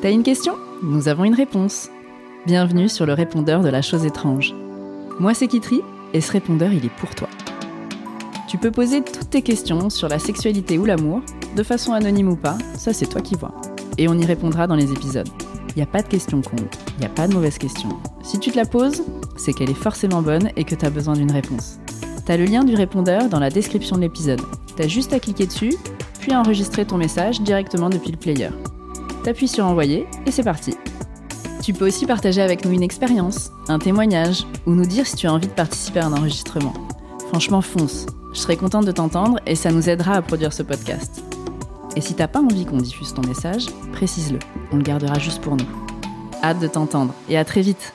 T'as une question? Nous avons une réponse. Bienvenue sur le répondeur de la chose étrange. Moi c'est Kitri et ce répondeur il est pour toi. Tu peux poser toutes tes questions sur la sexualité ou l'amour, de façon anonyme ou pas, ça c'est toi qui vois. Et on y répondra dans les épisodes. Il n'y a pas de questions con, il n'y a pas de mauvaises questions. Si tu te la poses, c'est qu'elle est forcément bonne et que tu as besoin d'une réponse. T'as le lien du répondeur dans la description de l'épisode. T'as juste à cliquer dessus, puis à enregistrer ton message directement depuis le player t'appuies sur envoyer et c'est parti. Tu peux aussi partager avec nous une expérience, un témoignage ou nous dire si tu as envie de participer à un enregistrement. Franchement, fonce. Je serai contente de t'entendre et ça nous aidera à produire ce podcast. Et si t'as pas envie qu'on diffuse ton message, précise-le. On le gardera juste pour nous. Hâte de t'entendre et à très vite.